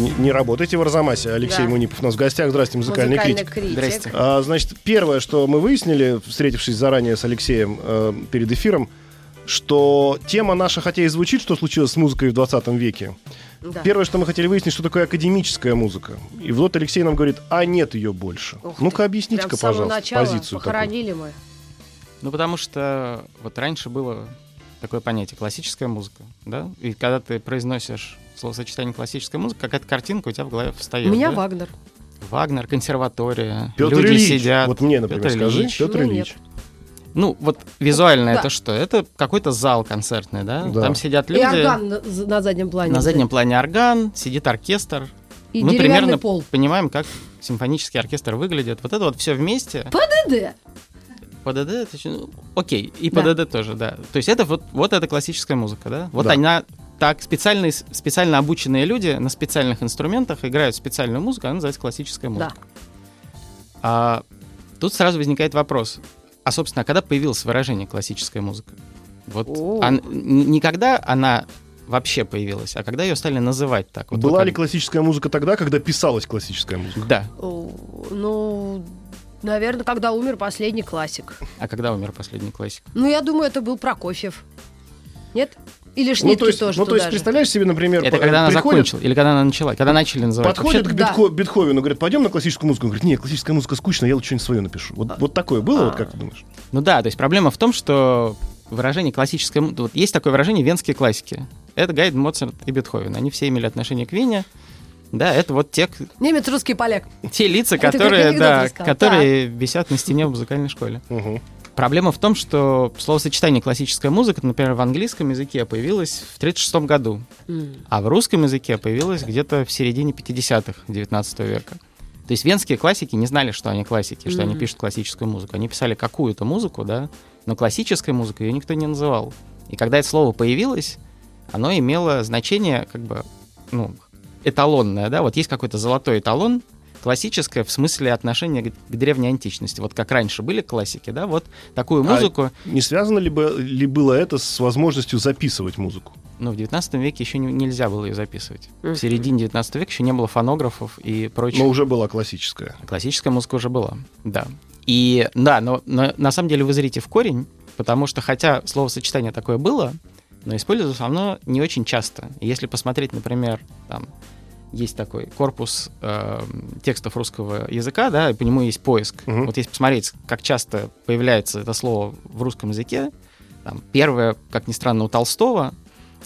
Не, не работайте в Арзамасе. Алексей Да. Мунипов у нас в гостях. Здрасте, музыкальный, критик. критик. А, значит, первое, что мы выяснили, встретившись заранее с Алексеем э, перед эфиром, что тема наша, хотя и звучит, что случилось с музыкой в 20 веке. Да. Первое, что мы хотели выяснить, что такое академическая музыка. И вот Алексей нам говорит, а нет ее больше. Ух. Ну-ка, объясните-ка, Прям с самого пожалуйста, начала позицию такую. похоронили мы. Ну, потому что вот раньше было такое понятие классическая музыка, да? И когда ты произносишь словосочетание классическая музыка, какая-то картинка у тебя в голове встает. У меня да? Вагнер. Вагнер, консерватория, Петр люди Ильич. сидят. Вот мне, например, Петр скажи, Ильич. Петр Ну, Ильич. Ну, вот визуально Да. это что? Это какой-то зал концертный, да? Да. Там сидят И люди. орган на, на заднем плане. На заднем плане орган, сидит оркестр. И Мы примерно пол. понимаем, как симфонический оркестр выглядит. Вот это вот все вместе. ПДД. ПДД, это ну, окей, и Да. ПДД тоже, да. То есть это вот, вот это классическая музыка, да? Вот Да. она так, специальные, специально обученные люди на специальных инструментах играют специальную музыку, она называется классическая музыка. А, тут сразу возникает вопрос, а, собственно, а когда появилось выражение классическая музыка? Вот О. ан- н- не когда она вообще появилась, а когда ее стали называть так. Вот Была вы ли как- классическая музыка тогда, когда писалась классическая музыка? Да. О, Ну, наверное, когда умер последний классик. А когда умер последний классик? Ну, я думаю, это был Прокофьев. Нет? Или Ну, Шнитке то есть, тоже ну, то есть же. представляешь себе, например, Это по- когда она приходят- закончила? Или когда она начала? Когда начали называть? Подходит к да. Бетхо- Бетховену, говорит, пойдем на классическую музыку. Он говорит, нет, классическая музыка скучная, я лучше что-нибудь свое напишу. Вот, вот такое было, вот А. как ты думаешь? Ну да, то есть проблема в том, что выражение классическое... Вот есть такое выражение венские классики. Это Гайден, Моцарт и Бетховен. Они все имели отношение к Вене. Да, это вот те, Немец, русский, поляк. те лица, которые, да, рассказал. которые висят на стене в музыкальной школе. Мгм. Проблема в том, что словосочетание классическая музыка, например, в английском языке появилось в 1936 году, М. а в русском языке появилось где-то в середине 50-х 19 века. То есть венские классики не знали, что они классики, что они пишут классическую музыку. Они писали какую-то музыку, да, но классической музыкой ее никто не называл. И когда это слово появилось, оно имело значение как бы, ну, эталонное, да, вот есть какой-то золотой эталон, классическое в смысле отношения к, древней античности. Вот как раньше были классики, да, вот такую А музыку, Не связано ли, бы, ли было это с возможностью записывать музыку? ну, в 19 веке еще не- нельзя было ее записывать. В середине 19 века еще не было фонографов и прочих Но уже была классическая. Классическая музыка уже была, да. И да, но, но на самом деле вы зрите в корень, потому что хотя словосочетание такое было, но использовалось оно не очень часто. Если посмотреть, например, там есть такой корпус э, текстов русского языка, да, и по нему есть поиск. Мгм. Вот если посмотреть, как часто появляется это слово в русском языке, там, первое, как ни странно, у Толстого,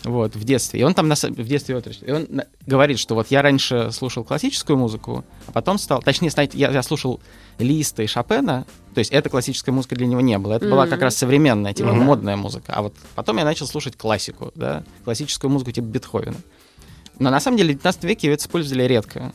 вот, в детстве. И он там на в детстве. И он на- говорит, что вот я раньше слушал классическую музыку, а потом стал... Точнее, знаете, я, я слушал Листа и Шопена, то есть это классическая музыка для него не было. Это была Мгм. как раз современная, типа да. модная музыка. А вот потом я начал слушать классику, да, классическую музыку типа Бетховена. Но на самом деле в 19 веке это использовали редко.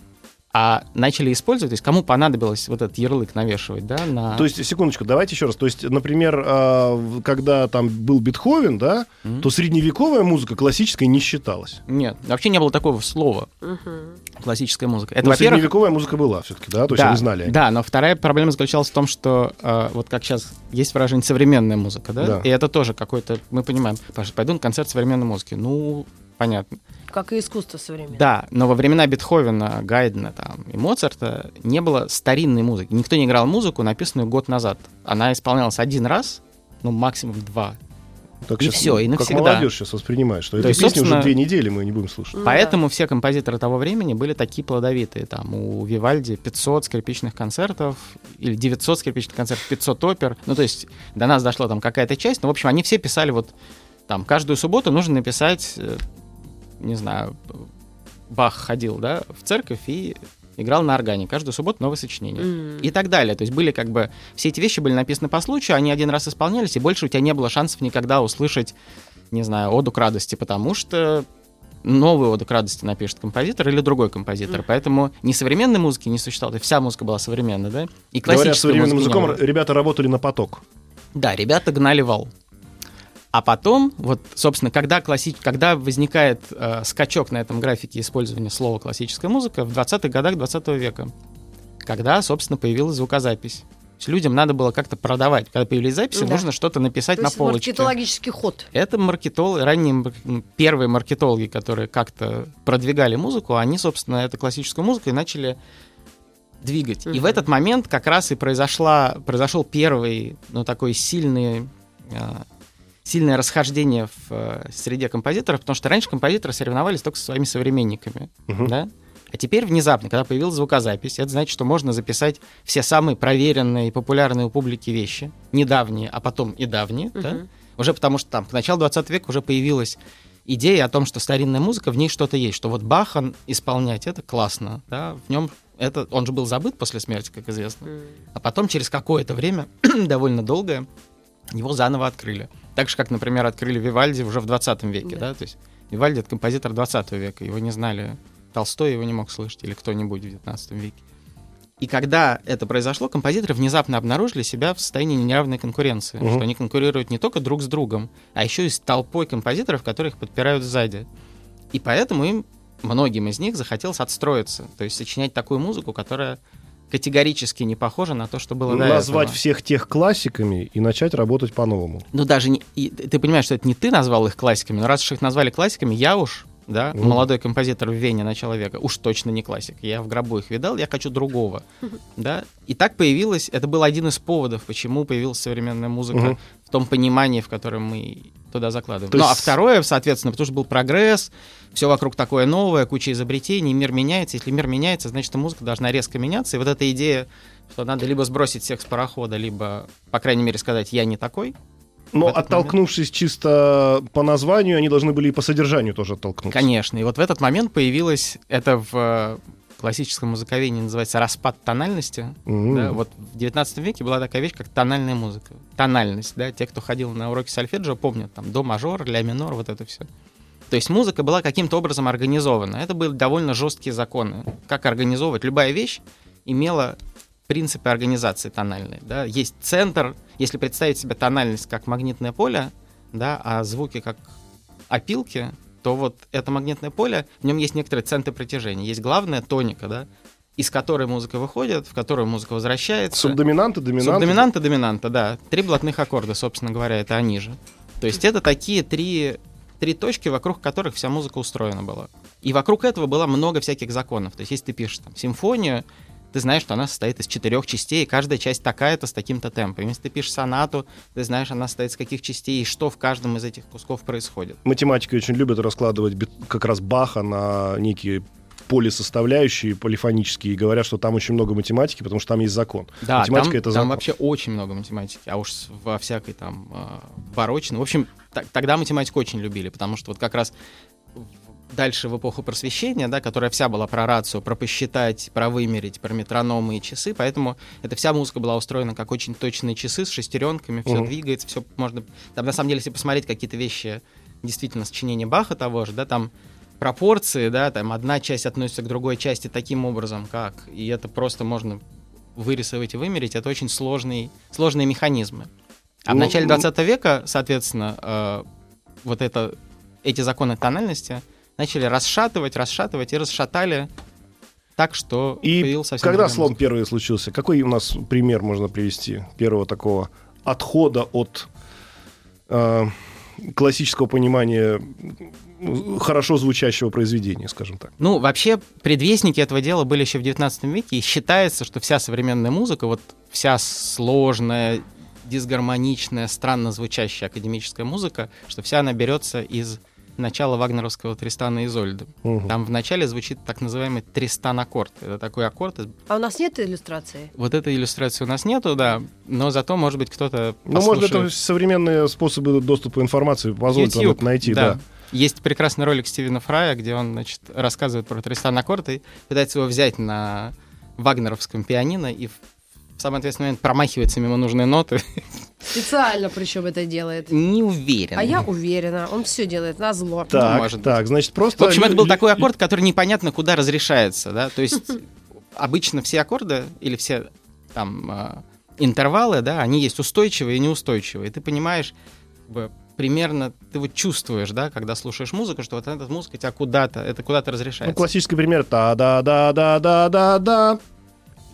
А начали использовать, то есть кому понадобилось вот этот ярлык навешивать, да, на... То есть, секундочку, давайте еще раз. То есть, например, а, когда там был Бетховен, да, Мгм. то средневековая музыка классической не считалась. Нет, вообще не было такого слова Мгм. классическая музыка. Это, Но во-первых, средневековая музыка была все-таки, да? То есть да, они знали. Да, но вторая проблема заключалась в том, что э, вот как сейчас есть выражение современная музыка, да? Да. И это тоже какой-то, мы понимаем, Паша, пойду на концерт современной музыки. Ну, понятно. Как и искусство современное. Да, но во времена Бетховена, Гайдена там, и Моцарта не было старинной музыки. Никто не играл музыку, написанную год назад. Она исполнялась один раз, ну, максимум два. Так и щас, всё, и Как навсегда. молодежь сейчас воспринимает, что То эту песню уже две недели мы не будем слушать. Ну Поэтому все композиторы того времени были такие плодовитые. Там у Вивальди 500 скрипичных концертов или 900 скрипичных концертов, 500 опер. Ну, то есть до нас дошла там какая-то часть. Но, в общем, они все писали вот там каждую субботу нужно написать, э, не знаю, Бах ходил, да, в церковь и играл на органе. Каждую субботу новое сочинение. М. И так далее. То есть были как бы... Все эти вещи были написаны по случаю, они один раз исполнялись, и больше у тебя не было шансов никогда услышать, не знаю, оду к радости, потому что новую оду к радости напишет композитор или другой композитор. Поэтому ни современной музыки не существовало, и вся музыка была современная, да? И Говоря современным языком, было. ребята работали на поток. Да, ребята гнали вал. А потом, вот, собственно, когда, класси... когда возникает э, скачок на этом графике использования слова классическая музыка в 20-х годах 20 века, когда, собственно, появилась звукозапись. То есть людям надо было как-то продавать. Когда появились записи, Да. нужно что-то написать То на есть полочке. маркетологический ход. Это маркетологи, ранние первые маркетологи, которые как-то продвигали музыку, они, собственно, эту классическую музыку и начали двигать. И в этот момент как раз и произошла, произошел первый, ну, такой сильный, а, сильное расхождение в э, среде композиторов, потому что раньше композиторы соревновались только со своими современниками, Мгм. да? А теперь внезапно, когда появилась звукозапись, это значит, что можно записать все самые проверенные и популярные у публики вещи, недавние, а потом и давние, да? Мгм. Уже потому что там к началу 20 века уже появилась идея о том, что старинная музыка, в ней что-то есть, что вот Бахан исполнять это классно, да, в нем это, он же был забыт после смерти, как известно, а потом через какое-то время, довольно долгое, его заново открыли. Так же, как, например, открыли Вивальди уже в 20 веке, Да. да, то есть Вивальди — это композитор 20 века, его не знали, Толстой его не мог слышать или кто-нибудь в 19 веке. И когда это произошло, композиторы внезапно обнаружили себя в состоянии неравной конкуренции, Мгм. что они конкурируют не только друг с другом, а еще и с толпой композиторов, которые их подпирают сзади. И поэтому им, многим из них, захотелось отстроиться, то есть сочинять такую музыку, которая категорически не похожа на то, что было до Назвать всех тех классиками и начать работать по-новому. Ну, даже не... и ты понимаешь, что это не ты назвал их классиками, но раз уж их назвали классиками, я уж, да, Ну. молодой композитор в Вене начала века, уж точно не классик. Я в гробу их видал, я хочу другого, да. И так появилось, это был один из поводов, почему появилась современная музыка Мгм. в том понимании, в котором мы туда закладываем. То Ну, а второе, соответственно, потому что был прогресс, все вокруг такое новое, куча изобретений, мир меняется. Если мир меняется, значит, музыка должна резко меняться. И вот эта идея, что надо либо сбросить всех с парохода, либо, по крайней мере, сказать «я не такой», Но оттолкнувшись чисто по названию, они должны были и по содержанию тоже оттолкнуться. Конечно. И вот в этот момент появилась, это в э, классическом музыковедении называется распад тональности. М. Да, вот в 19 веке была такая вещь, как тональная музыка. Тональность, да, те, кто ходил на уроки сольфеджио, помнят, там, до мажор, ля минор, вот это все. То есть музыка была каким-то образом организована. Это были довольно жесткие законы. Как организовывать? Любая вещь имела принципы организации тональной. Да? Есть центр, если представить себе тональность как магнитное поле, да, а звуки как опилки, то вот это магнитное поле, в нем есть некоторые центры притяжения. Есть главная тоника, да, из которой музыка выходит, в которую музыка возвращается. Субдоминанты, доминанты. Субдоминанта, доминанта, да. Три блатных аккорда, собственно говоря, это они же. То есть это такие три, три точки, вокруг которых вся музыка устроена была. И вокруг этого было много всяких законов. То есть если ты пишешь там симфонию, ты знаешь, что она состоит из четырех частей, и каждая часть такая-то с таким-то темпом. Если ты пишешь сонату, ты знаешь, она состоит из каких частей, и что в каждом из этих кусков происходит. Математики очень любят раскладывать как раз Баха на некие полисоставляющие, полифонические, и говорят, что там очень много математики, потому что там есть закон. Да, Математика там, это там закон. вообще очень много математики, а уж во всякой там э, барочной. В общем, тогда математику очень любили, потому что вот как раз дальше в эпоху просвещения, да, которая вся была про рацию, про посчитать, про вымерить, про метрономы и часы, поэтому эта вся музыка была устроена как очень точные часы с шестеренками, все Мгм. двигается, все можно... Там, на самом деле, если посмотреть какие-то вещи, действительно, сочинения Баха того же, да, там пропорции, да, там одна часть относится к другой части таким образом, как, и это просто можно вырисовать и вымерить, это очень сложный, сложные механизмы. А в Ну, начале ну- 20 века, соответственно, э, вот это, эти законы тональности начали расшатывать, расшатывать и расшатали так, что И появился совсем когда слом музыка. первый случился? Какой у нас пример можно привести первого такого отхода от э, классического понимания хорошо звучащего произведения, скажем так? Ну, вообще, предвестники этого дела были еще в 19 веке, и считается, что вся современная музыка, вот вся сложная, дисгармоничная, странно звучащая академическая музыка, что вся она берется из начала вагнеровского Тристана и Изольды. Мгм. Там в начале звучит так называемый Тристан-аккорд. Это такой аккорд. А у нас нет иллюстрации? Вот этой иллюстрации у нас нету, да, но зато, может быть, кто-то Ну, может, это современные способы доступа информации позволят вам YouTube, это найти, да. Есть прекрасный ролик Стивена Фрая, где он, значит, рассказывает про Тристан Аккорд и пытается его взять на вагнеровском пианино и в в самый ответственный момент промахивается мимо нужной ноты. Специально причем это делает. Не уверен. А я уверена, он все делает на зло. Так, может так, значит, просто... В общем, это был такой аккорд, который непонятно куда разрешается, да, то есть обычно все аккорды или все там а, интервалы, да, они есть устойчивые и неустойчивые. И ты понимаешь, примерно ты вот чувствуешь, да, когда слушаешь музыку, что вот эта музыка тебя куда-то, это куда-то Ну, разрешается. классический пример. Та-да-да-да-да-да-да.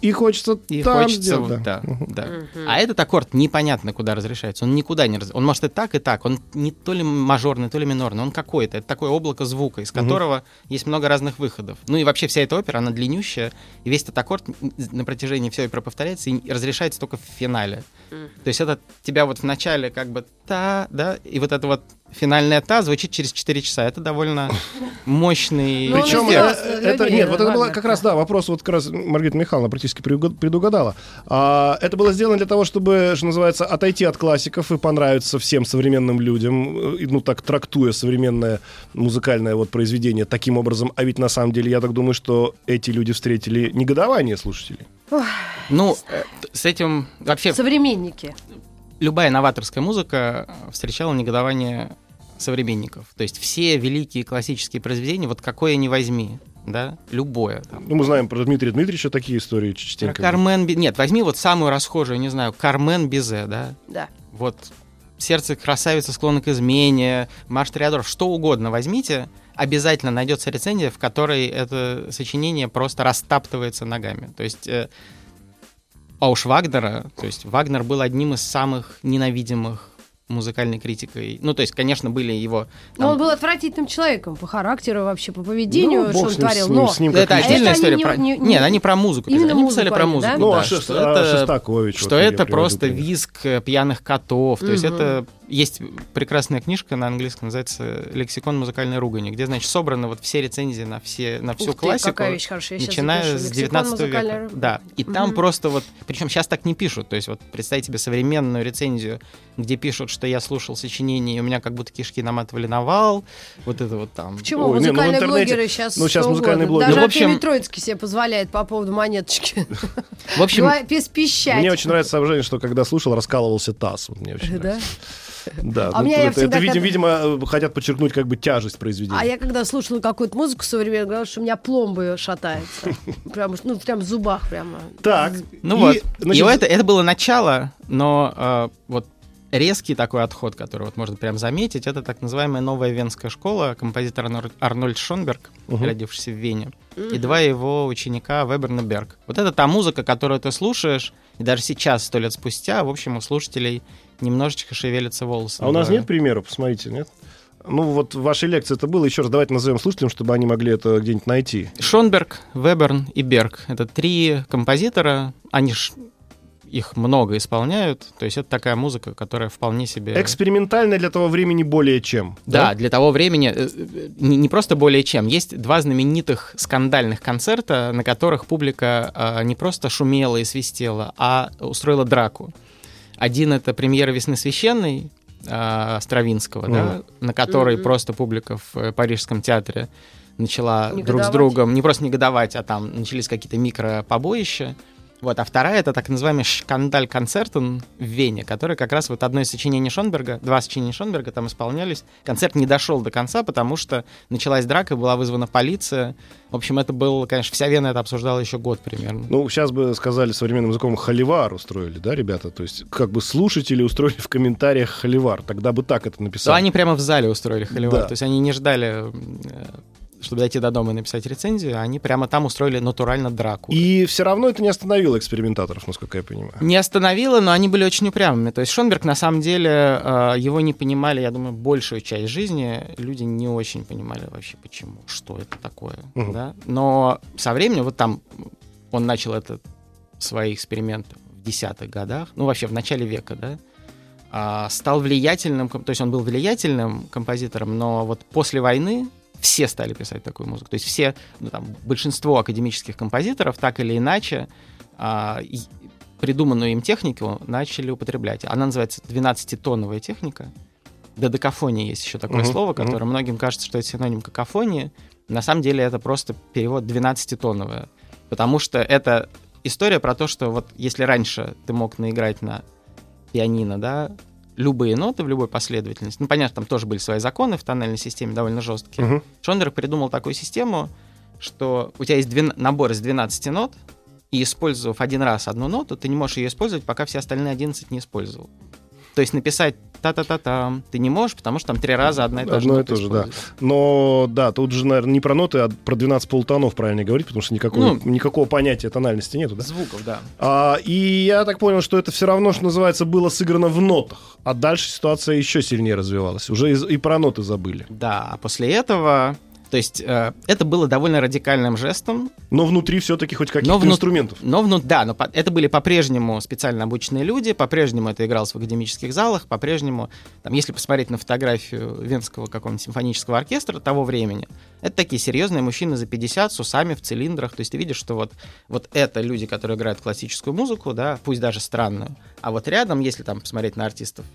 И хочется И там хочется, сделать, вот, да. да, да. А этот аккорд непонятно куда разрешается. Он никуда не раз... Он может и так, и так. Он не то ли мажорный, то ли минорный. Он какой-то. Это такое облако звука, из которого есть много разных выходов. Ну и вообще вся эта опера, она длиннющая. И весь этот аккорд на протяжении всей оперы повторяется и разрешается только в финале. То есть это тебя вот в начале как бы та, да, и вот это вот финальная та звучит через 4 часа. Это довольно мощный Ну, Причем сделал это, это- нет, вот это была как раз, да, вопрос вот как раз Маргарита Михайловна практически предуга- предугадала. А, это было сделано для того, чтобы, что называется, отойти от классиков и понравиться всем современным людям, э, ну так трактуя современное музыкальное вот произведение таким образом. А ведь на самом деле я так думаю, что эти люди встретили негодование слушателей. Ну, э, с этим вообще Современники. Любая новаторская музыка э, встречала негодование современников. То есть все великие классические произведения, вот какое ни возьми, да, любое. Там. Ну, мы знаем про Дмитрия Дмитриевича такие истории Про частенько. Кармен... Би- Нет, возьми вот самую расхожую, не знаю, Кармен Бизе, да, Да. вот сердце красавицы склонно к измене, марш триадоров, что угодно возьмите, обязательно найдется рецензия, в которой это сочинение просто растаптывается ногами. То есть э, а уж Вагнера, то есть Вагнер был одним из самых ненавидимых музыкальной критикой. Ну, то есть, конечно, были его... Но там, он был отвратительным человеком по характеру, вообще по поведению, Ну, что он с ним, творил. с ним, Но с ним это как отдельная Это история. не- про... не- Нет, они про музыку. Именно писали. они писали музыку про они, музыку. да? Ну, да, а Шест- что а это- Шостакович. что вот это просто пример. визг э, пьяных котов. То есть Мгм. это есть прекрасная книжка на английском, называется «Лексикон музыкальной ругани», где, значит, собраны вот все рецензии на, все, на всю Ух ты, классику. какая вещь хорошая. Я начиная с Лексикон 19 музыкальной века. Да. И там Мгм. просто вот... Причем сейчас так не пишут. То есть вот представь себе современную рецензию, где пишут, что я слушал сочинение, и у меня как будто кишки наматывали на вал. Вот это вот там. Почему Ой, не, ну, музыкальные блогеры сейчас ну, сейчас музыкальные блогеры. Даже Ну, в общем- Троицкий себе позволяет по поводу монеточки. В общем, пищать. Мне очень нравится соображение, что когда слушал, раскалывался таз. Вот мне очень нравится. Да, А ну, меня я это, всегда это, видимо, как- видимо, э, хотят подчеркнуть как бы тяжесть произведения. А я когда слушала какую-то музыку современную, говорила, что у меня пломбы шатаются. Прям, ну, прям в зубах прямо. Так, Ну и, вот. значит, И это, это было начало, но э, вот резкий такой отход, который вот можно прям заметить, это так называемая новая венская школа, композитор Арнольд- Шонберг, Мгм. родившийся в Вене, и два его ученика Веберн и Берг. Вот это та музыка, которую ты слушаешь, и даже сейчас, сто лет спустя, в общем, у слушателей немножечко шевелятся волосы. А у нас нет примеров, посмотрите, нет? Ну вот в вашей лекции это было. Еще раз давайте назовем слушателям, чтобы они могли это где-нибудь найти. Шонберг, Веберн и Берг. Это три композитора. Они ж их много исполняют. То есть это такая музыка, которая вполне себе... Экспериментально для того времени более чем. Да, для того времени э, э, не, не просто более чем. Есть два знаменитых скандальных концерта, на которых публика э, не просто шумела и свистела, а устроила драку. Один это премьера «Весны священной» э, Стравинского, да, на которой Мгм. просто публика в э, Парижском театре начала друг с Негодовать. другом не просто негодовать, а там начались какие-то микропобоища. Вот, а вторая это так называемый шкандаль концертен в Вене, который как раз вот одно из сочинений Шонберга, два сочинения Шонберга там исполнялись. Концерт не дошел до конца, потому что началась драка, была вызвана полиция. В общем, это был, конечно, вся Вена это обсуждала еще год примерно. Ну, сейчас бы сказали современным языком холивар устроили, да, ребята? То есть, как бы слушатели устроили в комментариях холивар. Тогда бы так это То написали. они прямо в зале устроили холивар. Да. То есть они не ждали, э, чтобы дойти до дома и написать рецензию, они прямо там устроили натурально драку. И все равно это не остановило экспериментаторов, насколько я понимаю. Не остановило, но они были очень упрямыми. То есть Шонберг, на самом деле, э, его не понимали, я думаю, большую часть жизни. Люди не очень понимали вообще, почему, что это такое. Мгм. Да? Но со временем, вот там он начал это, свои эксперименты в десятых годах, ну, вообще в начале века, да, а, стал влиятельным, то есть он был влиятельным композитором, но вот после войны все стали писать такую музыку. То есть все, ну, там, большинство академических композиторов так или иначе а, и- придуманную им технику начали употреблять. Она называется 12-тоновая техника. Додекафония есть еще такое Мгм, слово, которое многим кажется, что это синоним какофонии. На самом деле это просто перевод 12-тоновая. Потому что это история про то, что вот если раньше ты мог наиграть на пианино, да, любые ноты в любой последовательности. Ну, понятно, там тоже были свои законы в тональной системе довольно жесткие. Мгм. Шонберг придумал такую систему, что у тебя есть двен- набор из 12 нот, и использовав один раз одну ноту, ты не можешь ее использовать, пока все остальные 11 не использовал. То есть написать та-та-та-там ты не можешь, потому что там три раза одна и та же Одно и нота то же, да. Но да, тут же, наверное, не про ноты, а про 12 полутонов правильно говорить, потому что никакого, Ну, никакого понятия тональности нету, да? Звуков, да. А, и я так понял, что это все равно, что называется, было сыграно в нотах. А дальше ситуация еще сильнее развивалась. Уже из- и про ноты забыли. Да, а после этого... То есть э, это было довольно радикальным жестом, Но внутри все-таки хоть каких-то Но внут- инструментов. Но вну... да, но по- это были по-прежнему специально обученные люди, по-прежнему это игралось в академических залах, по-прежнему, там, если посмотреть на фотографию Венского какого-нибудь симфонического оркестра того времени, это такие серьезные мужчины за 50 с усами в цилиндрах, то есть ты видишь, что вот, вот это люди, которые играют классическую музыку, да, пусть даже странную, а вот рядом, если там посмотреть на артистов,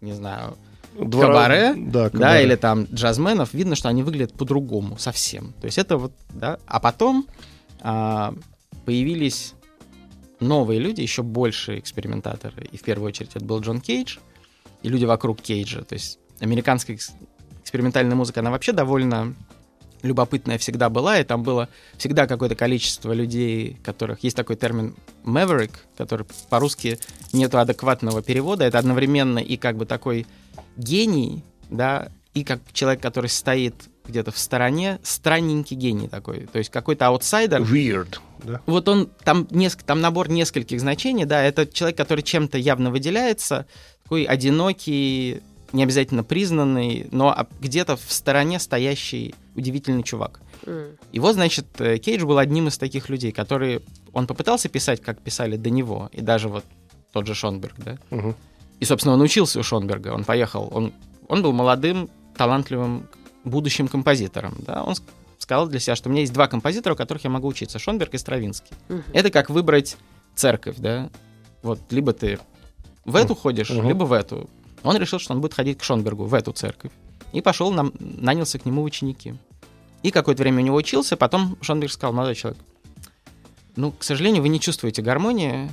не знаю, Двора- кабаре, Да, да, кабаре. или там джазменов, видно, что они выглядят по-другому совсем. То есть это вот, да. А потом а, появились новые люди, еще большие экспериментаторы. И в первую очередь это был Джон Кейдж и люди вокруг Кейджа. То есть американская экс- экспериментальная музыка, она вообще довольно любопытная всегда была, и там было всегда какое-то количество людей, которых есть такой термин maverick, который по-русски нету адекватного перевода. Это одновременно и как бы такой гений, да, и как человек, который стоит где-то в стороне, странненький гений такой, то есть какой-то аутсайдер. Weird, да. Вот он, там, неск- там набор нескольких значений, да, это человек, который чем-то явно выделяется, такой одинокий, не обязательно признанный, но где-то в стороне стоящий удивительный чувак. И вот, значит, э, Кейдж был одним из таких людей, которые... Он попытался писать, как писали до него, и даже вот тот же Шонберг, да? Мгм. И, собственно, он учился у Шонберга, он поехал, он, он был молодым, талантливым будущим композитором, да? Он ск- сказал для себя, что у меня есть два композитора, у которых я могу учиться, Шонберг и Стравинский. Мгм. Это как выбрать церковь, да? Вот, либо ты в эту ходишь, Мгм. либо в эту. Он решил, что он будет ходить к Шонбергу, в эту церковь. И пошел, нам, нанялся к нему ученики. И какое-то время у него учился, потом Шонберг сказал, молодой человек, ну, к сожалению, вы не чувствуете гармонии,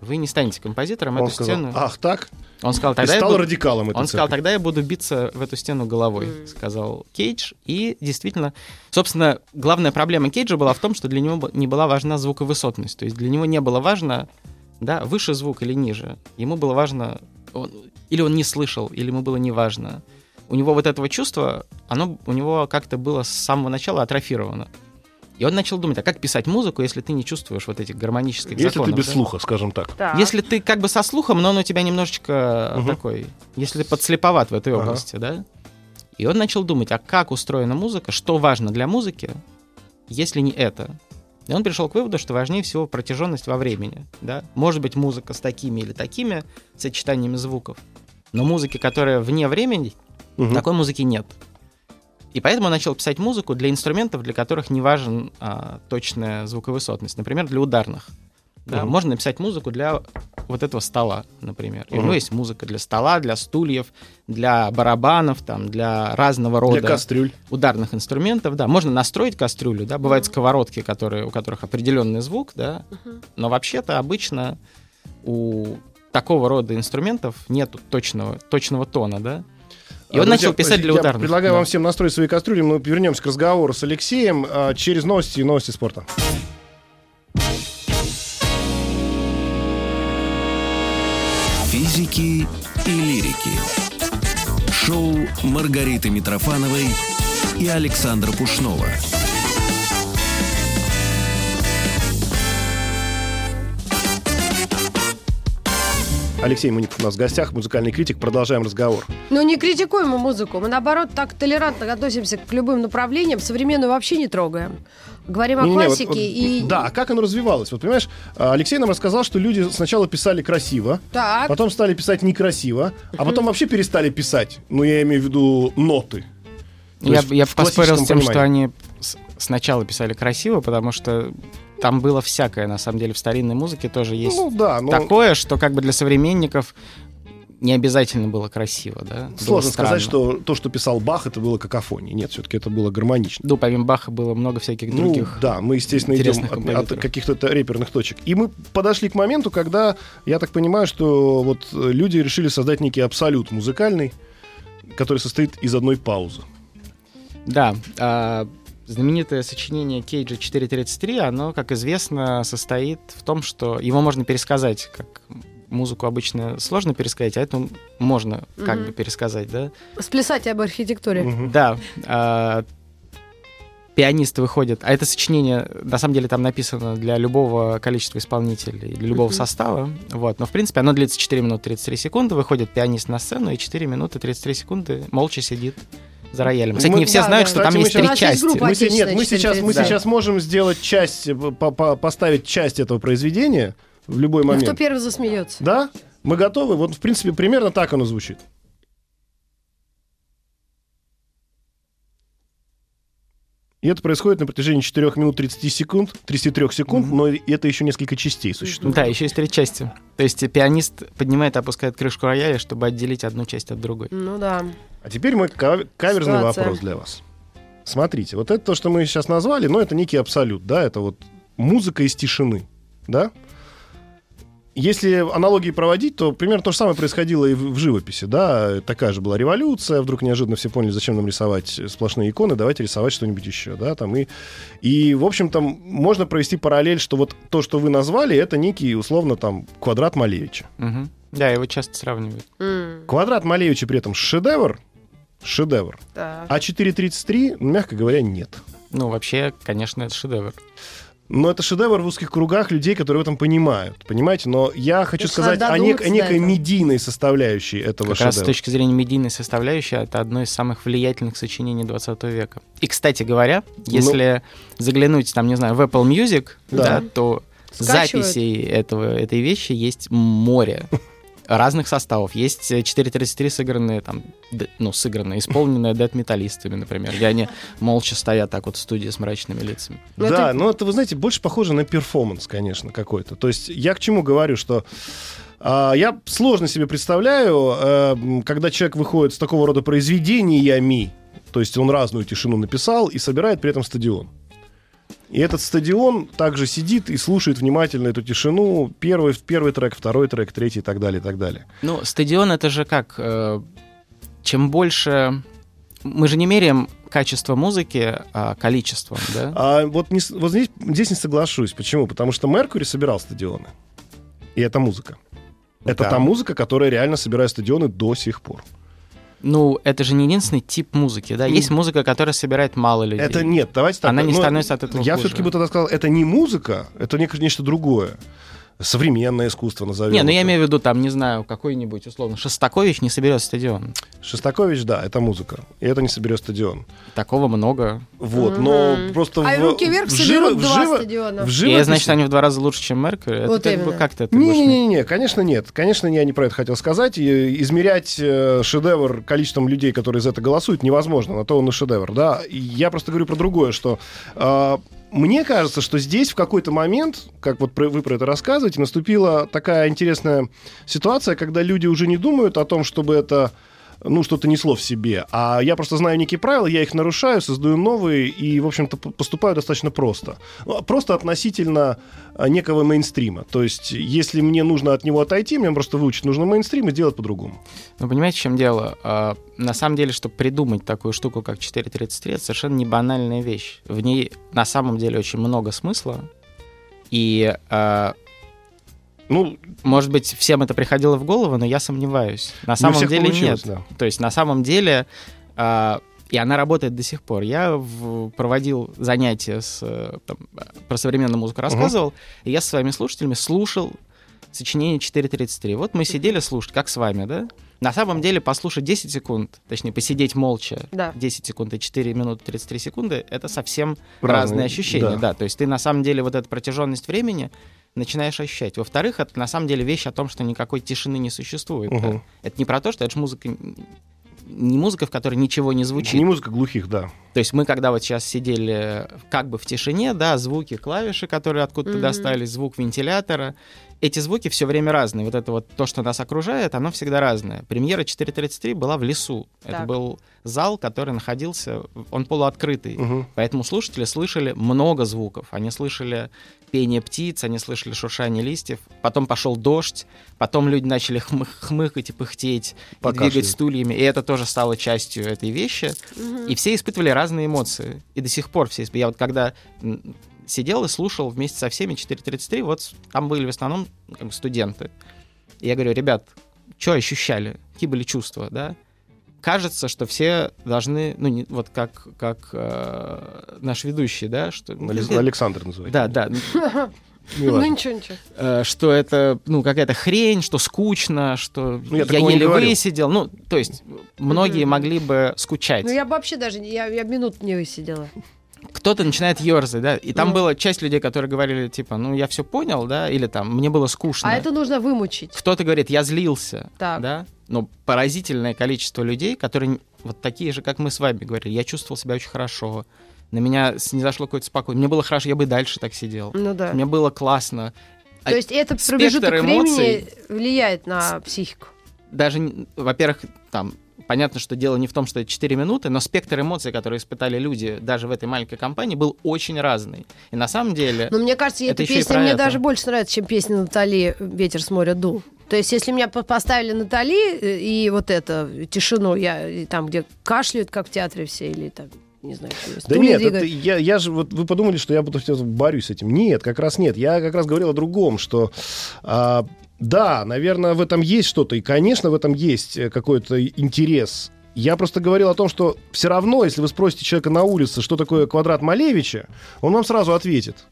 вы не станете композитором, Он эту сказал, стену... ах так? Он сказал, И тогда я стал буду- радикалом он сказал, церкви. тогда я буду биться в эту стену головой, Мгм. сказал Кейдж. И действительно, собственно, главная проблема Кейджа была в том, что для него не была важна звуковысотность. То есть для него не было важно, да, выше звук или ниже. Ему было важно, он- или он не слышал, или ему было не важно. У него вот этого чувства, оно у него как-то было с самого начала атрофировано. И он начал думать, а как писать музыку, если ты не чувствуешь вот этих гармонических Если ты законов? без да? слуха, скажем так. Так. Если ты как бы со слухом, но он у тебя немножечко Мгм. такой, если ты подслеповат в этой Ага. области, да? И он начал думать, а как устроена музыка, что важно для музыки, если не это? И он пришел к выводу, что важнее всего протяженность во времени, да? Может быть, музыка с такими или такими сочетаниями звуков, но музыки, которая вне времени, Мгм. такой музыки нет. И поэтому он начал писать музыку для инструментов, для которых не важен а, точная звуковысотность. Например, для ударных. Да, Мгм. Можно написать музыку для вот этого стола, например. И у него есть музыка для стола, для стульев, для барабанов, там, для разного рода Для кастрюль. ударных инструментов. Да, можно настроить кастрюлю, да, бывают сковородки, которые, у которых определенный звук, да, Мгм. но вообще-то обычно у такого рода инструментов нет точного, точного тона, да. И он друзья, начал писать для я ударных. предлагаю да. вам всем настроить свои кастрюли. Мы вернемся к разговору с Алексеем а, через новости и новости спорта. Физики и лирики. Шоу Маргариты Митрофановой и Александра Пушнова. Алексей Муников у нас в гостях, музыкальный критик. Продолжаем разговор. Ну, не критикуем мы музыку. Мы, наоборот, так толерантно относимся к любым направлениям. Современную вообще не трогаем. Говорим о Не-не-не, вот- классике вот, и... Да, а как оно развивалось? Вот понимаешь, Алексей нам рассказал, что люди сначала писали красиво, Так. потом стали писать некрасиво, а потом вообще перестали писать. Ну, я имею в виду ноты. То Я, я поспорил с тем, что понимании. они с- сначала писали красиво, потому что там было всякое, на самом деле, в старинной музыке тоже есть Ну да, но... такое, что как бы для современников не обязательно было красиво, да? Сложно сказать, что то, что писал Бах, это было какофонией. Нет, все-таки это было гармонично. Ну, помимо Баха было много всяких Ну, других. да, мы, естественно, идем от, от каких-то реперных точек. И мы подошли к моменту, когда, я так понимаю, что вот люди решили создать некий абсолют музыкальный, который состоит из одной паузы. Да, а, знаменитое сочинение Кейджа 433, оно, как известно, состоит в том, что его можно пересказать, как музыку обычно сложно пересказать, а это можно как Мгм. бы пересказать, да? Сплясать об архитектуре. Мгм. Да. а, пианист выходит, а это сочинение, на самом деле, там написано для любого количества исполнителей, для любого Мгм. состава, вот, но, в принципе, оно длится 4 минуты 33 секунды, выходит пианист на сцену, и 4 минуты 33 секунды молча сидит за роялем. Кстати, Мы- не все да, знают, да. что Кстати, там есть щас- три части. Мы, нет, мы сейчас, мы 430. сейчас можем сделать часть, э, по- по- поставить часть этого произведения в любой Ну, момент. кто первый засмеется? Да? Мы готовы? Вот, в принципе, примерно так оно звучит. И это происходит на протяжении 4 минут 30 секунд, 33 секунд, Мгм. но это еще несколько частей существует. Да, еще есть три части. То есть пианист поднимает и опускает крышку рояля, чтобы отделить одну часть от другой. Ну да. А теперь мой кав- каверзный Ситуация. вопрос для вас. Смотрите, вот это то, что мы сейчас назвали, ну, это некий абсолют, да, это вот музыка из тишины, да? Если аналогии проводить, то примерно то же самое происходило и в, в живописи, да, такая же была революция, вдруг неожиданно все поняли, зачем нам рисовать сплошные иконы, давайте рисовать что-нибудь еще, да, там и, и, в общем-то, можно провести параллель, что вот то, что вы назвали, это некий, условно, там, квадрат Малевича. Мгм. Да, его часто сравнивают. М, Квадрат Малевича при этом шедевр, шедевр, так. а 4.33, ну, мягко говоря, нет. Ну, вообще, конечно, это шедевр. Но это шедевр в узких кругах людей, которые в этом понимают. Понимаете? Но я хочу Если сказать о, нек- о некой медийной составляющей этого Как раз с шедевра. точки зрения медийной составляющей, это одно из самых влиятельных сочинений 20 века. И, кстати говоря, если заглянуть, там, не знаю, в Apple Music, Ну. Да. да, то Скачивают. записей этого, этой вещи есть море разных составов. Есть э, 4.33 сыгранные, там, д- ну, сыгранные, исполненные дэт-металлистами, например, где они молча стоят так вот в студии с мрачными лицами. Ну, да, это- но это, вы знаете, больше похоже на перформанс, конечно, какой-то. То есть я к чему говорю, что а, я сложно себе представляю, э, когда человек выходит с такого рода произведениями, то есть он разную тишину написал и собирает при этом стадион. И этот стадион также сидит и слушает внимательно эту тишину. Первый, первый трек, второй трек, третий и так далее, и так далее. Ну, стадион это же как? э, чем больше... Мы же не меряем качество музыки а количеством, да? А вот, не вот здесь, здесь не соглашусь. Почему? Потому что Меркури собирал стадионы. И это музыка. Это Да. та музыка, которая реально собирает стадионы до сих пор. Ну, это же не единственный тип музыки, да? Есть музыка, которая собирает мало людей. Это нет, давайте так. Она не ну, становится от этого Я все-таки бы тогда сказал, это не музыка, это не- нечто другое. Современное искусство назовем. Не, ну я это. имею в виду, там, не знаю, какой-нибудь, условно, Шостакович не соберет стадион. Шостакович, да, это музыка. И это не соберет стадион. Такого много. Вот, Мгм. но просто А в, руки вверх в соберут живо- в два живо- стадиона. в И, живописи- значит, они в два раза лучше, чем Меркьюри. Это Вот как бы именно. как-то ты будешь- Не-не-не, конечно, нет. Конечно, я не про это хотел сказать. И измерять э, шедевр количеством людей, которые за это голосуют, невозможно. На то он и шедевр, да. И я просто говорю про другое, что э, мне кажется, что здесь в какой-то момент, как вот вы про это рассказываете, наступила такая интересная ситуация, когда люди уже не думают о том, чтобы это ну, что-то несло в себе. А я просто знаю некие правила, я их нарушаю, создаю новые и, в общем-то, поступаю достаточно просто. Ну, Просто относительно а, некого мейнстрима. То есть, если мне нужно от него отойти, мне просто выучить нужно мейнстрим и делать по-другому. Ну, понимаете, в чем дело? А, на самом деле, чтобы придумать такую штуку, как 4.33, это совершенно не банальная вещь. В ней на самом деле очень много смысла. И, а, Ну, может быть, всем это приходило в голову, но я сомневаюсь. На самом деле нет. да. То есть на самом деле, а, и она работает до сих пор. Я в- проводил занятия с, э, там, э, про современную музыку, рассказывал, и я со своими слушателями слушал сочинение 4.33. Вот мы сидели слушать, как с вами, да? На самом деле послушать 10 секунд, точнее, посидеть молча Да. 10 секунд и 4 минуты 33 секунды, это совсем Разные, разные ощущения, да. да. То есть ты на самом деле вот эту протяженность времени начинаешь ощущать. Во-вторых, это на самом деле вещь о том, что никакой тишины не существует. да. Мгм. Это не про то, что это же музыка не музыка, в которой ничего не звучит. Не музыка глухих, да. То есть мы, когда вот сейчас сидели как бы в тишине, да, звуки клавиши, которые откуда-то Мгм. достались, звук вентилятора, эти звуки все время разные. Вот это вот то, что нас окружает, оно всегда разное. Премьера 4.33 была в лесу. Это Так. был зал, который находился, он полуоткрытый. Мгм. Поэтому слушатели слышали много звуков. Они слышали пение птиц, они слышали шуршание листьев. Потом пошел дождь, потом люди начали хмы- хмыкать и пыхтеть, и двигать стульями. И это тоже стало частью этой вещи. И все испытывали разные эмоции. И до сих пор все. Я вот когда сидел и слушал вместе со всеми 4.33, вот там были в основном как бы, студенты. И я говорю, ребят, что ощущали? Какие были чувства, да? Кажется, что все должны, ну, не- вот как, как э, наш ведущий, да, что... Александр называется. Да, да, Ну важно. ничего, ничего. э, что это, ну, какая-то хрень, что скучно, что Ну, я я, еле высидел. Ну, то есть многие могли бы скучать. Ну я бы вообще даже, я, я минут не высидела. кто-то начинает ерзать, да, и там Ну. была часть людей, которые говорили, типа, ну, я все понял, да, или там, мне было скучно. А это нужно вымучить. Кто-то говорит, я злился, Так. да, но поразительное количество людей, которые вот такие же, как мы с вами говорили, я чувствовал себя очень хорошо, на меня снизошло какое-то спокойствие, мне было хорошо, я бы и дальше так сидел, Ну да. мне было классно. А То есть этот спектр промежуток времени эмоций- влияет на психику. Даже, во-первых, там, понятно, что дело не в том, что это 4 минуты, но спектр эмоций, которые испытали люди даже в этой маленькой компании, был очень разный. И на самом деле... Но мне кажется, Это эта песня мне это. даже больше нравится, чем песня Натали «Ветер с моря дул». То есть, если меня по- поставили Натали э, и вот это, тишину, я и там, где кашляют, как в театре все, или там, не знаю, что, Да стулья нет, двигают. это я, я же, вот вы подумали, что я буду борюсь с этим. Нет, как раз нет. Я как раз говорил о другом, что а, да, наверное, в этом есть что-то, и, конечно, в этом есть э, какой-то интерес. Я просто говорил о том, что все равно, если вы спросите человека на улице, что такое квадрат Малевича, он вам сразу ответит.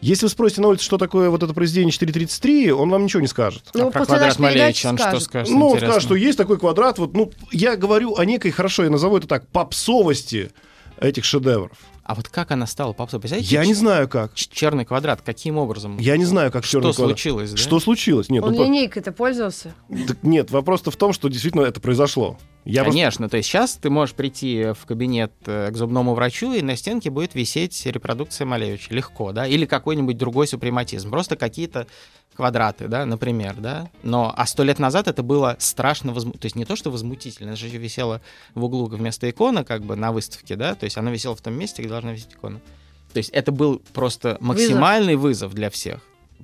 Если вы спросите на улице, что такое вот это произведение 433, он вам ничего не скажет. Ну, а про квадрат передачи Малевича он что скажет. скажет? Ну, он интересно? скажет, что есть такой квадрат. Вот, ну, я говорю о некой, хорошо, я назову это так, попсовости этих шедевров. А вот как она стала попсой? Представляете, Я не знаю как. черный квадрат, каким образом? Я не знаю, как Что черный квадрат. случилось, да? Что случилось? Нет, Он ну, линейкой-то пользовался. так нет, вопрос-то в том, что действительно это произошло. Я просто- Конечно, то есть сейчас ты можешь прийти в кабинет э, к зубному врачу, и на стенке будет висеть репродукция Малевича. Легко, да? Или какой-нибудь другой супрематизм. Просто какие-то квадраты, да, например, да? Но, а сто лет назад это было страшно возмутительно. То есть не то, что возмутительно, это же еще висело в углу вместо иконы, как бы, на выставке, да? То есть оно висело в том месте, где должна висеть икона. То есть это был просто максимальный вызов, для всех.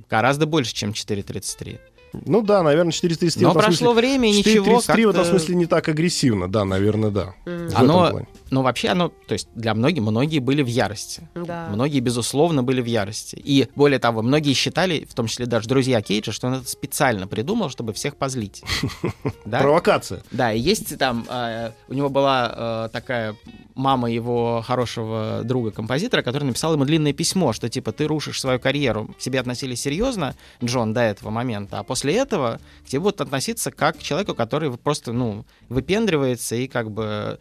Гораздо больше, чем 4.33. Ну да, наверное, 433 Но прошло смысле- время, и ничего 433 в этом смысле не так агрессивно. Да, наверное, да. Этом Оно, ну, вообще оно, то есть для многих, многие были в ярости. Да. Многие, безусловно, были в ярости. И более того, многие считали, в том числе даже друзья Кейджа, что он это специально придумал, чтобы всех позлить. Провокация. Да, и есть там, э, у него была э, такая мама его хорошего друга-композитора, который написал ему длинное письмо, что типа ты рушишь свою карьеру. К тебе относились серьезно, Джон, до этого момента, а после этого к тебе будут относиться как к человеку, который просто, ну, выпендривается и как бы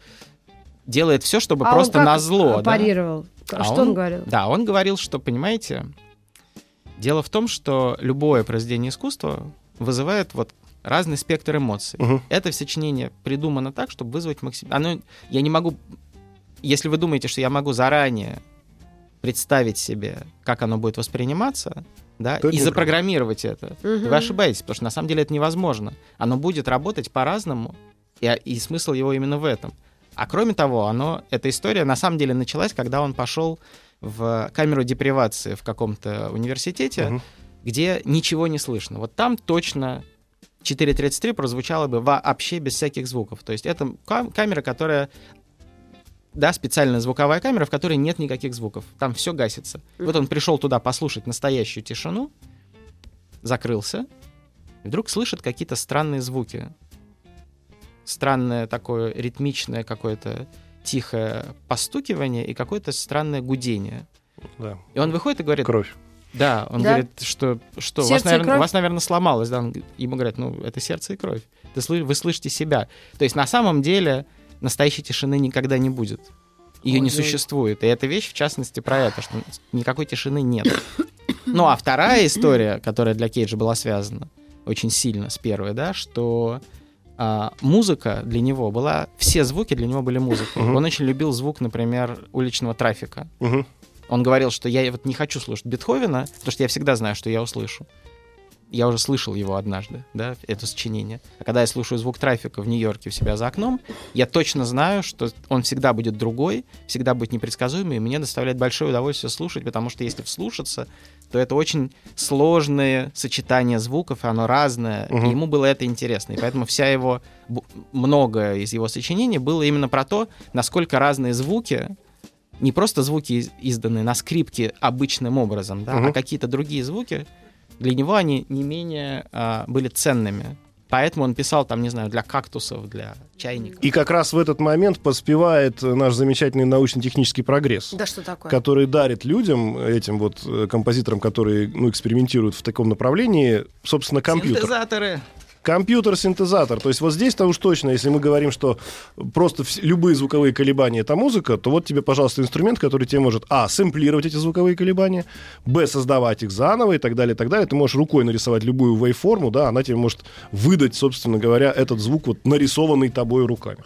делает все, чтобы А он просто как на зло. да. парировал? А что он- он, говорил? Да, он говорил, что, понимаете, дело в том, что любое произведение искусства вызывает вот разный спектр эмоций. Мгм. Это сочинение придумано так, чтобы вызвать максимально... Оно... Я не могу... Если вы думаете, что я могу заранее представить себе, как оно будет восприниматься, да, То это и запрограммировать это, Мгм. вы ошибаетесь, потому что на самом деле это невозможно. Оно будет работать по-разному, и, и смысл его именно в этом. А кроме того, оно, эта история на самом деле началась, когда он пошел в камеру депривации в каком-то университете, Мгм. где ничего не слышно. Вот там точно 4.33 прозвучало бы вообще без всяких звуков. То есть это кам- камера, которая да, специальная звуковая камера, в которой нет никаких звуков. Там все гасится. Вот он пришел туда послушать настоящую тишину, закрылся, и вдруг слышит какие-то странные звуки. Странное такое ритмичное какое-то тихое постукивание и какое-то странное гудение. Да. И он выходит и говорит, Кровь. да, он Да? говорит, что, что у, вас, наверное, вас, наверное, сломалось. Да? Он ему говорят, ну, это сердце и кровь. Ты слы- вы слышите себя. То есть на самом деле настоящей тишины никогда не будет. Ее не Ой-ой. существует. И эта вещь, в частности, про это, что никакой тишины нет. Ну, а вторая история, которая для Кейджа была связана очень сильно с первой, да, что а, музыка для него была, все звуки для него были музыкой. Мгм. Он очень любил звук, например, уличного трафика. Мгм. Он говорил, что я вот не хочу слушать Бетховена, потому что я всегда знаю, что я услышу. Я уже слышал его однажды, да, это сочинение. А когда я слушаю звук трафика в Нью-Йорке у себя за окном, я точно знаю, что он всегда будет другой, всегда будет непредсказуемый, и мне доставляет большое удовольствие слушать, потому что если вслушаться, то это очень сложное сочетание звуков, и оно разное, Мгм. и ему было это интересно. И поэтому вся его, многое из его сочинений было именно про то, насколько разные звуки не просто звуки из- изданные на скрипке обычным образом, да, Мгм. а какие-то другие звуки, для него они не менее а, были ценными. Поэтому он писал там, не знаю, для кактусов, для чайников. И как раз в этот момент поспевает наш замечательный научно-технический прогресс. Да что такое? который дарит людям, этим вот э, композиторам, которые ну, экспериментируют в таком направлении, собственно, компьютер. Синтезаторы. Компьютер-синтезатор. То есть вот здесь-то уж точно, если мы говорим, что просто любые звуковые колебания — это музыка, то вот тебе, пожалуйста, инструмент, который тебе может, а, сэмплировать эти звуковые колебания, б, создавать их заново и так далее, и так далее. Ты можешь рукой нарисовать любую вейформу, да, она тебе может выдать, собственно говоря, этот звук, вот нарисованный тобой руками.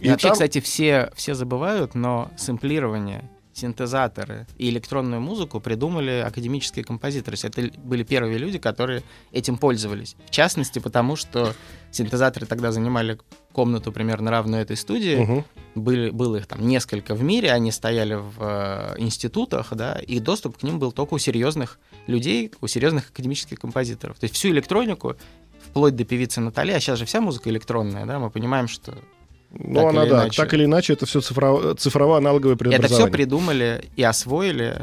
И, вообще, кстати, все, все забывают, но сэмплирование, синтезаторы и электронную музыку придумали академические композиторы. То есть это были первые люди, которые этим пользовались. В частности, потому что синтезаторы тогда занимали комнату примерно равную этой студии. Мгм. Были, было их там несколько в мире, они стояли в э, институтах, да, и доступ к ним был только у серьезных людей, у серьезных академических композиторов. То есть всю электронику, вплоть до певицы Натали, а сейчас же вся музыка электронная, да, мы понимаем, что Ну, так она, да, иначе. так или иначе, это все цифрово-аналоговое это преобразование. все придумали и освоили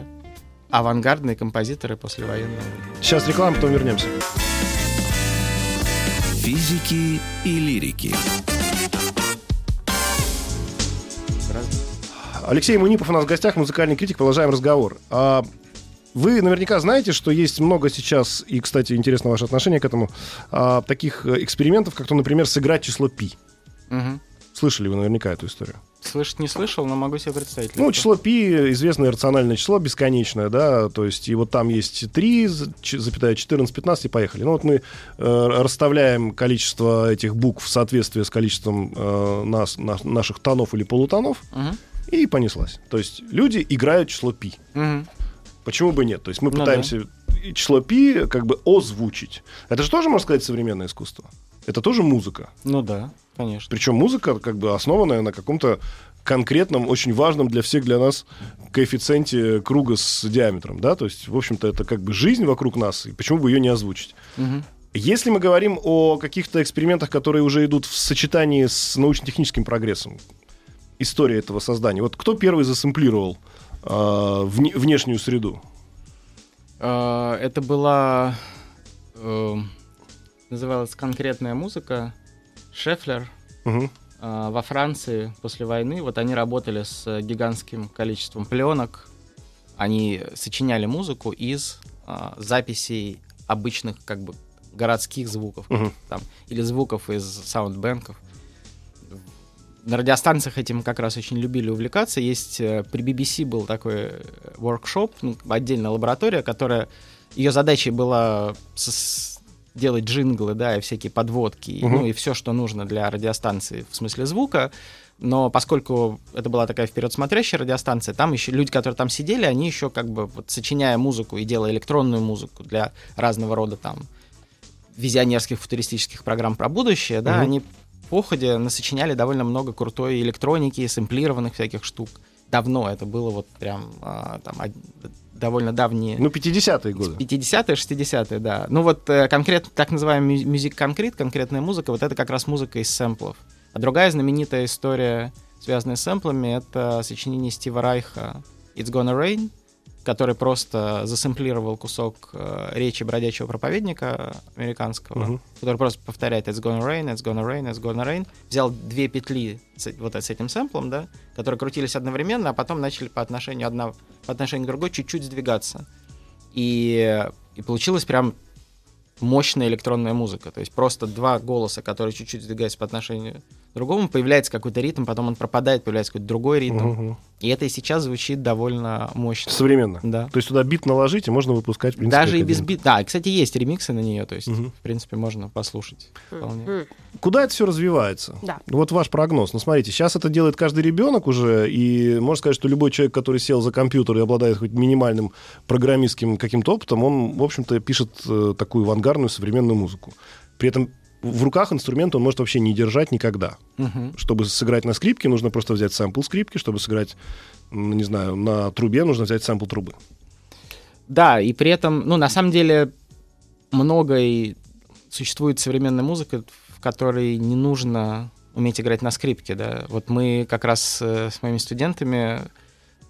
авангардные композиторы послевоенного времени. Сейчас реклама, потом вернемся. Физики и лирики. Алексей Мунипов у нас в гостях, музыкальный критик. Продолжаем разговор. А, Вы наверняка знаете, что есть много сейчас, и, кстати, интересно ваше отношение к этому, а, таких э, экспериментов, как то, например, сыграть число пи. Мгм. Слышали вы наверняка эту историю? Слышать не слышал, но могу себе представить. Ну, число пи известное рациональное число, бесконечное, да, то есть и вот там есть 3, з- ч- запятая 14, 15 и поехали. Ну вот мы э, расставляем количество этих букв в соответствии с количеством э, нас, на- наших тонов или полутонов, Мгм. и понеслась. То есть люди играют число пи. Мгм. Почему бы нет? То есть мы Ну пытаемся и число пи как бы озвучить. Это же тоже, можно сказать, современное искусство. Это тоже музыка. Ну да, конечно. Причем музыка как бы основанная на каком-то конкретном, очень важном для всех, для нас коэффициенте круга с диаметром, да, то есть, в общем-то, это как бы жизнь вокруг нас, и почему бы ее не озвучить? Мгм. Если мы говорим о каких-то экспериментах, которые уже идут в сочетании с научно-техническим прогрессом, история этого создания, вот кто первый засэмплировал а, вне- внешнюю среду? Э, Это была... э, Называлась конкретная музыка. Шефлер э, во Франции после войны. Вот они работали с э, гигантским количеством пленок. Они сочиняли музыку из э, записей обычных как бы городских звуков Мгм. там, или звуков из саундбэнков. На радиостанциях этим как раз очень любили увлекаться. Есть э, при BBC был такой э, workshop, ну, отдельная лаборатория, которая ее задачей была делать джинглы, да, и всякие подводки, Мгм. ну и все, что нужно для радиостанции в смысле звука. Но поскольку это была такая вперед смотрящая радиостанция, там еще люди, которые там сидели, они еще как бы вот сочиняя музыку и делая электронную музыку для разного рода там визионерских футуристических программ про будущее, да, Мгм. они по ходе насочиняли довольно много крутой электроники, сэмплированных всяких штук. Давно это было вот прям а, там довольно давние Ну, 50-е годы. 50-е, 60-е, да. Ну вот э, конкретно так называемый мюзик конкрет, конкретная музыка, вот это как раз музыка из сэмплов. А другая знаменитая история, связанная с сэмплами, это сочинение Стива Райха «It's Gonna Rain», который просто засэмплировал кусок э, речи бродячего проповедника американского, Мгм. который просто повторяет «It's gonna rain, it's gonna rain, it's gonna rain». Взял две петли с, вот с этим сэмплом, да, которые крутились одновременно, а потом начали по отношению одна по отношению к другой чуть-чуть сдвигаться. И, и получилась прям мощная электронная музыка. То есть просто два голоса, которые чуть-чуть сдвигаются по отношению другому появляется какой-то ритм, потом он пропадает, появляется какой-то другой ритм. Мгм. И это и сейчас звучит довольно мощно. Современно. Да. То есть туда бит наложить, и можно выпускать, в принципе, Даже и без бита. Да, кстати, есть ремиксы на нее, то есть, Мгм. в принципе, можно послушать. Вполне. М, Куда это все развивается? Да. Вот ваш прогноз. Ну, смотрите, сейчас это делает каждый ребенок уже, и можно сказать, что любой человек, который сел за компьютер и обладает хоть минимальным программистским каким-то опытом, он, в общем-то, пишет э, такую авангардную современную музыку. При этом в руках инструмент он может вообще не держать никогда. Мгм. Чтобы сыграть на скрипке, нужно просто взять сэмпл скрипки, чтобы сыграть, не знаю, на трубе, нужно взять сэмпл трубы. Да, и при этом, ну, на самом деле, много и существует современная музыка, в которой не нужно уметь играть на скрипке, да. Вот мы как раз э, с моими студентами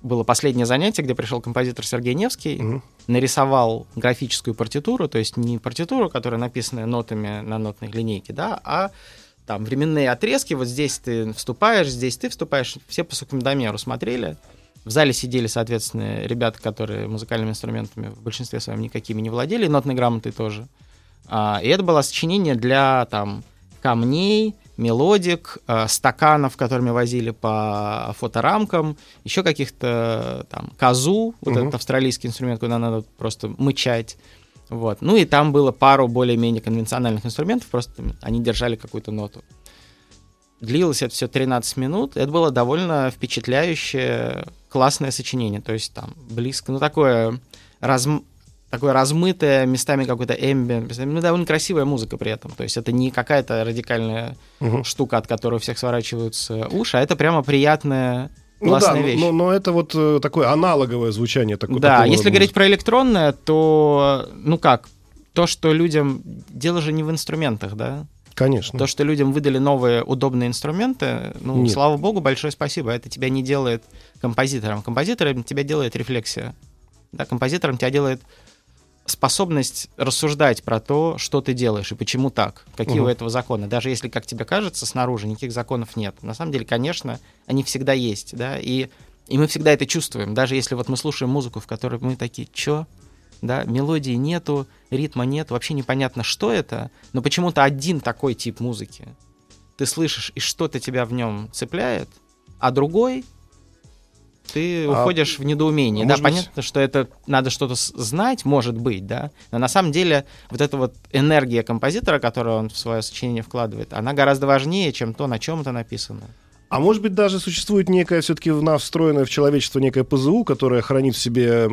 было последнее занятие, где пришел композитор Сергей Невский, Мгм. нарисовал графическую партитуру, то есть не партитуру, которая написана нотами на нотной линейке, да, а там временные отрезки, вот здесь ты вступаешь, здесь ты вступаешь, все по секундомеру смотрели. В зале сидели, соответственно, ребята, которые музыкальными инструментами в большинстве своем никакими не владели, нотной грамотой тоже. А, и это было сочинение для там камней, мелодик, а, стаканов, которыми возили по фоторамкам, еще каких-то там казу, вот Мгм. этот австралийский инструмент, куда надо просто мычать. Вот. Ну и там было пару более-менее конвенциональных инструментов, просто они держали какую-то ноту. Длилось это все 13 минут. Это было довольно впечатляющее, классное сочинение. То есть там близко, ну такое, разм- такое размытое, местами какой-то эмбиент, ну довольно красивая музыка при этом. То есть это не какая-то радикальная Мгм. штука, от которой у всех сворачиваются уши, а это прямо приятная, Ну да, вещь. но- но это вот э, такое аналоговое звучание. тако- Да, такого если рода говорить про электронное, то, ну как, то, что людям... Дело же не в инструментах, да? музыки. Конечно. То, что людям выдали новые удобные инструменты, ну, Нет. слава богу, большое спасибо. Это тебя не делает композитором. Композитором тебя делает рефлексия. Да, композитором тебя делает способность рассуждать про то, что ты делаешь и почему так, какие Мгм. у этого законы. Даже если, как тебе кажется, снаружи никаких законов нет. На самом деле, конечно, они всегда есть, да, и, и мы всегда это чувствуем. Даже если вот мы слушаем музыку, в которой мы такие, чё? Да, мелодии нету, ритма нет, вообще непонятно, что это, но почему-то один такой тип музыки ты слышишь, и что-то тебя в нем цепляет, а другой ты А, уходишь в недоумение. Да, быть- понятно, что это надо что-то знать, может быть, да, но на самом деле вот эта вот энергия композитора, которую он в свое сочинение вкладывает, она гораздо важнее, чем то, на чем это написано. А может быть, даже существует некое, все-таки в нас встроенное в человечество некое ПЗУ, которое хранит в себе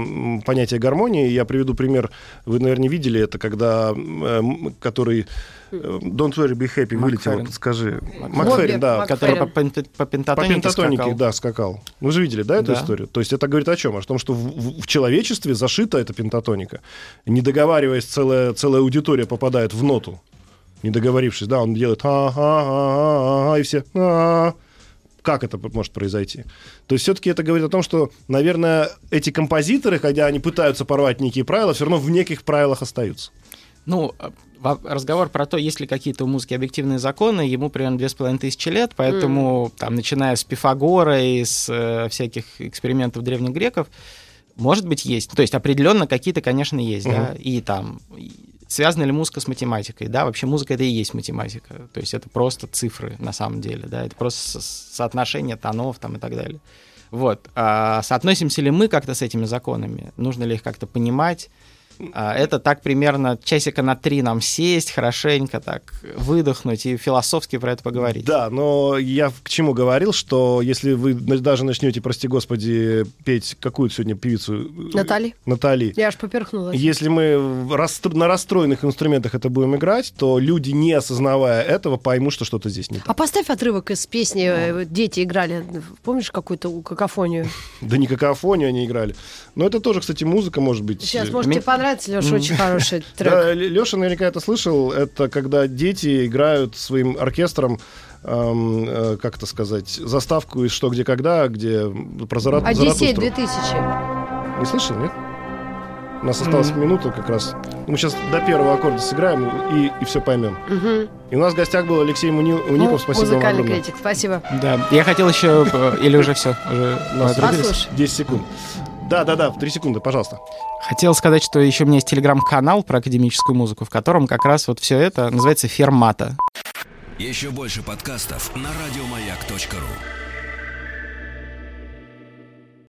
понятие гармонии. Я приведу пример. Вы, наверное, видели это, когда эм, который э, Don't worry, be happy вылетел. Макферрин. скажи. Макферрин, да. Мак- Который по, Макферрин. пен- по По пентатонике пентатонике, скакал. да, скакал. Вы же видели, да, эту Да. историю? То есть это говорит о чем? О том, что в, в- человечестве зашита эта пентатоника. Не договариваясь, целая, целая аудитория попадает в ноту. Не договорившись, да, он делает а-а-а-а-а, и все а как это может произойти? То есть все-таки это говорит о том, что, наверное, эти композиторы, когда они пытаются порвать некие правила, все равно в неких правилах остаются. Ну, во- разговор про то, есть ли какие-то у музыки объективные законы, ему примерно две с половиной тысячи лет, поэтому там, начиная с Пифагора и с э, всяких экспериментов древних греков, может быть, есть. То есть определенно какие-то, конечно, есть, да, Мгм. и там и связана ли музыка с математикой, да, вообще музыка это и есть математика, то есть это просто цифры на самом деле, да, это просто со- соотношение тонов там и так далее. Вот. А соотносимся ли мы как-то с этими законами? Нужно ли их как-то понимать? А, Это так примерно часика на три нам сесть, хорошенько так выдохнуть и философски про это поговорить. Да, но я к чему говорил, что если вы даже начнете, прости господи, петь какую сегодня певицу? Натали? Натали. Я аж поперхнулась. Если мы на расстроенных инструментах это будем играть, то люди, не осознавая этого, поймут, что что-то здесь не так. А поставь отрывок из песни, э, дети играли, помнишь какую-то какофонию? Да не какофонию они играли. Но это тоже, кстати, музыка может быть. Сейчас, э, может, Ми- тебе понравится, Леша, очень хороший трек. Да, Леша наверняка это слышал. Это когда дети играют своим оркестром эм, э, как это сказать, заставку из «Что, где, когда», где про Зара... Одиссей Заратустру. 2000. Не слышал, нет? У нас осталась Мгм. минута как раз. Мы сейчас до первого аккорда сыграем и, и все поймем. Мгм. И у нас в гостях был Алексей Муни- Уников. Ну, Спасибо вам Музыкальный огромное. критик, спасибо. Да. Я хотел еще, э, или уже все, уже У нас отрубились? Послушай. 10 секунд. Да, да, да, в 3 секунды, пожалуйста. Хотел сказать, что еще у меня есть телеграм-канал про академическую музыку, в котором как раз вот все это называется «Фермата». Еще больше подкастов на радиомаяк.ру.